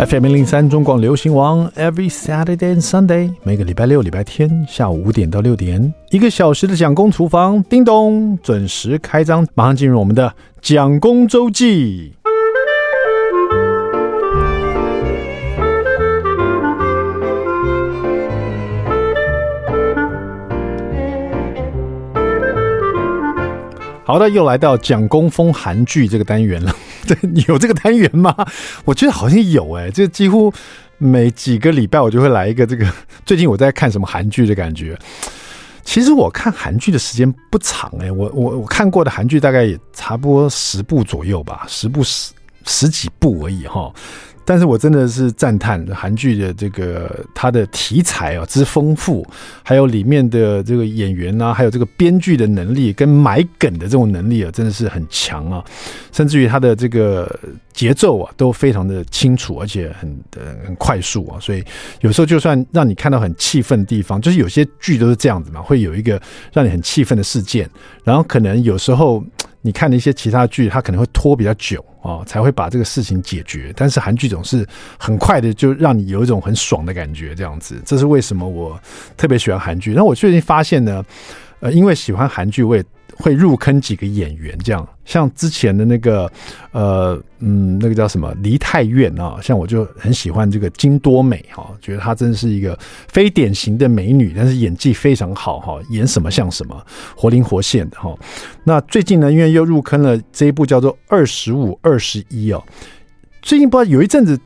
FM 零零三中广流行王，Every Saturday and Sunday，每个礼拜六、礼拜天下午五点到六点，一个小时的蒋公厨房，叮咚，准时开张，马上进入我们的蒋公周记。好的，又来到蒋公疯韩剧这个单元了。对，有这个单元吗？我觉得好像有哎、欸，就几乎每几个礼拜我就会来一个这个。最近我在看什么韩剧的感觉？其实我看韩剧的时间不长哎、我我我看过的韩剧大概也差不多十部左右吧，十部十十几部而已哈。但是我真的是赞叹韩剧的这个它的题材啊之丰富，还有里面的这个演员啊，还有这个编剧的能力跟埋梗的这种能力啊，真的是很强啊！甚至于它的这个节奏啊都非常的清楚，而且很很快速啊。所以有时候就算让你看到很气愤的地方，就是有些剧都是这样子嘛，会有一个让你很气愤的事件，然后可能有时候。你看的一些其他剧，它可能会拖比较久啊，才会把这个事情解决。但是韩剧总是很快的，就让你有一种很爽的感觉，这样子。这是为什么我特别喜欢韩剧。那我最近发现呢，呃，因为喜欢韩剧，我也。会入坑几个演员，这样像之前的那个，呃，嗯，那个叫什么梨泰院啊，像我就很喜欢这个金多美哈，觉得她真的是一个非典型的美女，但是演技非常好哈，演什么像什么，活灵活现的哈。那最近呢，因为又入坑了这一部叫做《二十五二十一》哦，最近不知道有一阵子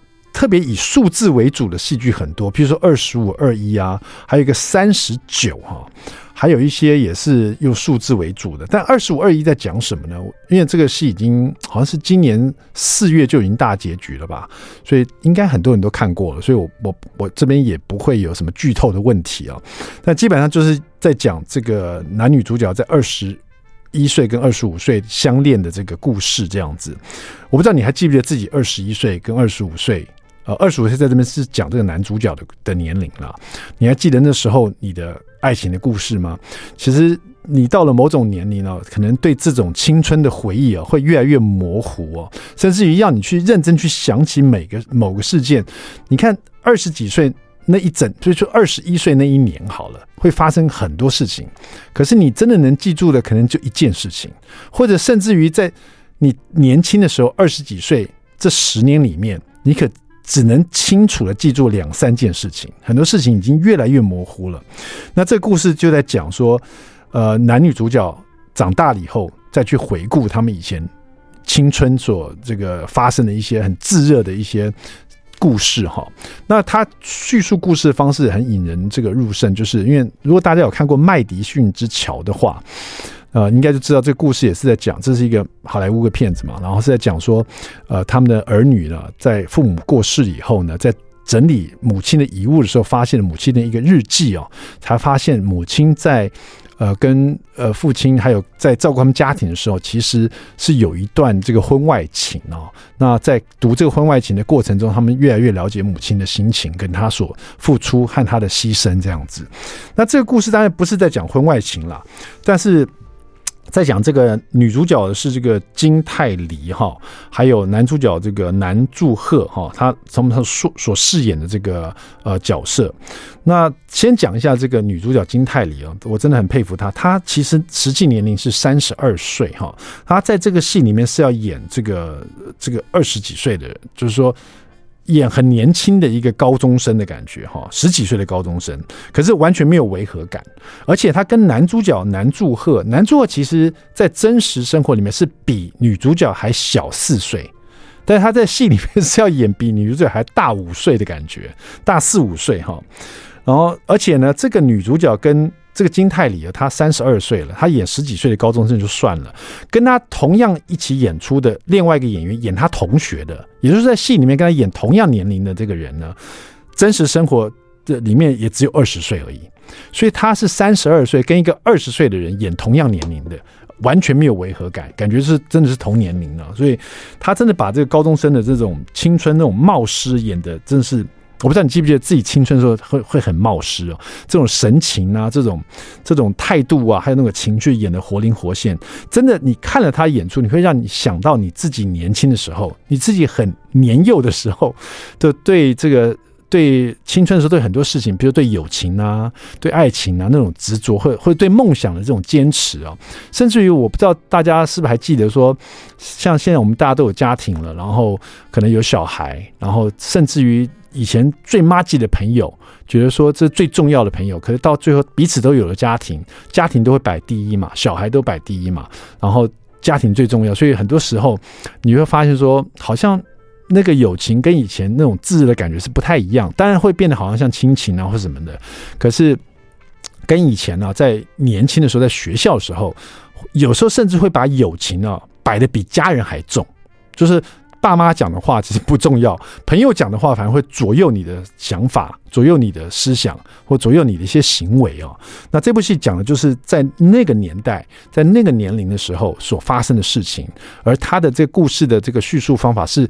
特别以数字为主的戏剧很多，比如说《二十五二一》啊，还有一个三十九哈。还有一些也是用数字为主的，但二十五二一在讲什么呢？因为这个戏已经好像是今年四月就已经大结局了吧，所以应该很多人都看过了，所以我我我这边也不会有什么剧透的问题啊。但基本上就是在讲这个男女主角在二十一岁跟二十五岁相恋的这个故事这样子。我不知道你还记不记得自己二十一岁跟二十五岁？呃，二十五岁在这边是讲这个男主角的的年龄了。你还记得那时候你的爱情的故事吗？其实你到了某种年龄呢，可能对这种青春的回忆啊，会越来越模糊哦，甚至于要你去认真去想起每个某个事件。你看二十几岁那一整，所以说二十一岁那一年好了，会发生很多事情。可是你真的能记住的，可能就一件事情，或者甚至于在你年轻的时候，二十几岁这十年里面，你可。只能清楚的记住两三件事情，很多事情已经越来越模糊了。那这故事就在讲说，呃，男女主角长大了以后，再去回顾他们以前青春所这个发生的一些很炙热的一些故事哈。那他叙述故事的方式很引人这个入胜，就是因为如果大家有看过《麦迪逊之桥》的话。呃，应该就知道这个故事也是在讲，这是一个好莱坞的片子嘛，然后是在讲说，呃，他们的儿女呢，在父母过世以后呢，在整理母亲的遗物的时候，发现了母亲的一个日记哦，才发现母亲在呃跟呃父亲还有在照顾他们家庭的时候，其实是有一段这个婚外情哦。那在读这个婚外情的过程中，他们越来越了解母亲的心情，跟她所付出和她的牺牲这样子。那这个故事当然不是在讲婚外情啦，但是。在讲这个女主角是这个金泰梨哈，还有男主角这个南柱赫哈，他从他所所饰演的这个呃角色。那先讲一下这个女主角金泰梨啊，我真的很佩服她。她其实实际年龄是三十二岁哈，她在这个戏里面是要演这个这个二十几岁的人，就是说。演很年轻的一个高中生的感觉哈，十几岁的高中生，可是完全没有违和感，而且他跟男主角南柱赫，南柱赫其实在真实生活里面是比女主角还小四岁，但是他在戏里面是要演比女主角还大五岁的感觉，大四五岁哈，然后而且呢，这个女主角跟这个金泰梨啊，他三十二岁了，他演十几岁的高中生就算了，跟他同样一起演出的另外一个演员演他同学的，也就是在戏里面跟他演同样年龄的这个人呢，真实生活的里面也只有二十岁而已，所以他是三十二岁跟一个二十岁的人演同样年龄的，完全没有违和感，感觉是真的是同年龄了，所以他真的把这个高中生的这种青春那种冒失演的真的是我不知道你记不记得自己青春的时候会会很冒失哦，这种神情啊，这种这种态度啊，还有那个情绪演得活灵活现，真的，你看了他演出，你会让你想到你自己年轻的时候，你自己很年幼的时候的对这个。对青春的时候，对很多事情，比如对友情啊，对爱情啊那种执着，或或者对梦想的这种坚持啊，甚至于我不知道大家是不是还记得说，像现在我们大家都有家庭了，然后可能有小孩，然后甚至于以前最麻吉的朋友，觉得说这最重要的朋友，可是到最后彼此都有了家庭，家庭都会摆第一嘛，小孩都摆第一嘛，然后家庭最重要，所以很多时候你会发现说，好像。那个友情跟以前那种炙热的感觉是不太一样，当然会变得好像像亲情啊或什么的，可是跟以前呢、啊，在年轻的时候，在学校的时候，有时候甚至会把友情啊摆得比家人还重，就是爸妈讲的话其实不重要，朋友讲的话反而会左右你的想法，左右你的思想，或左右你的一些行为哦。那这部戏讲的就是在那个年代，在那个年龄的时候所发生的事情，而他的这个故事的这个叙述方法是。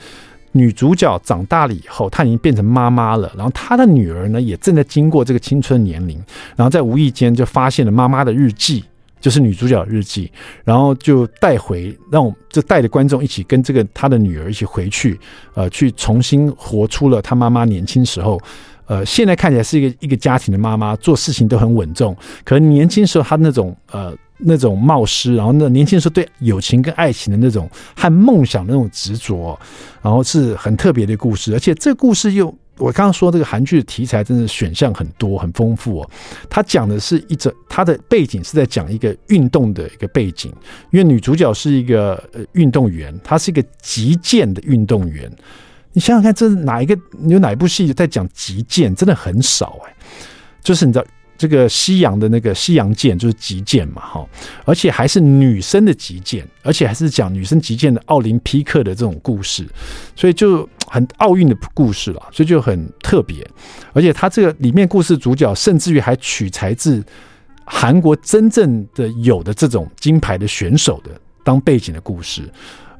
女主角长大了以后，她已经变成妈妈了。然后她的女儿呢，也正在经过这个青春年龄。然后在无意间就发现了妈妈的日记，就是女主角日记。然后就带回，让我就带着观众一起跟这个她的女儿一起回去，呃，去重新活出了她妈妈年轻时候。呃，现在看起来是一个一个家庭的妈妈，做事情都很稳重。可能年轻时候她那种呃。那种冒失，然后那年轻时候对友情跟爱情的那种和梦想的那种执着，然后是很特别的故事。而且这个故事又，我刚刚说这个韩剧的题材真的选项很多，很丰富哦。它讲的是一则，他的背景是在讲一个运动的一个背景，因为女主角是一个呃运动员，她是一个击剑的运动员。你想想看，这哪一个有哪一部戏在讲击剑？真的很少哎，就是你知道。这个西洋的那个西洋剑就是击剑嘛，哈，而且还是女生的击剑，而且还是讲女生击剑的奥林匹克的这种故事，所以就很奥运的故事了，所以就很特别。而且他这个里面故事主角甚至于还取材自韩国真正的有的这种金牌的选手的当背景的故事，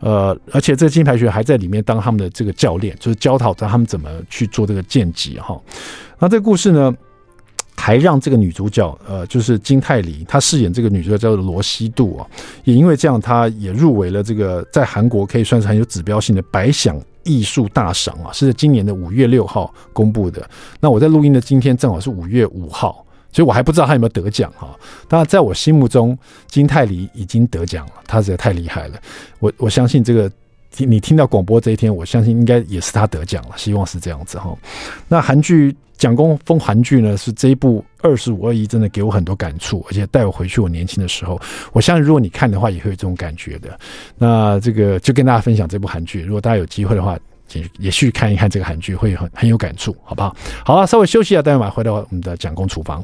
呃，而且这个金牌选手还在里面当他们的这个教练，就是教导他们怎么去做这个剑击哈。那这个故事呢？还让这个女主角，呃，就是金泰梨，她饰演这个女主角叫做罗西度啊，也因为这样，她也入围了这个在韩国可以算是很有指标性的百想艺术大赏啊，是今年的五月六号公布的。那我在录音的今天正好是五月五号，所以我还不知道他有没有得奖哈。当然，在我心目中，金泰梨已经得奖了，他实在太厉害了。我我相信这个。你听到广播这一天，我相信应该也是他得奖了，希望是这样子哈。那韩剧蒋公封韩剧呢，是这一部二十五二一，真的给我很多感触，而且带我回去我年轻的时候。我相信如果你看的话，也会有这种感觉的。那这个就跟大家分享这部韩剧，如果大家有机会的话，也也去看一看这个韩剧，会很很有感触，好不好？好啊，稍微休息一下，待会儿回到我们的蒋公厨房。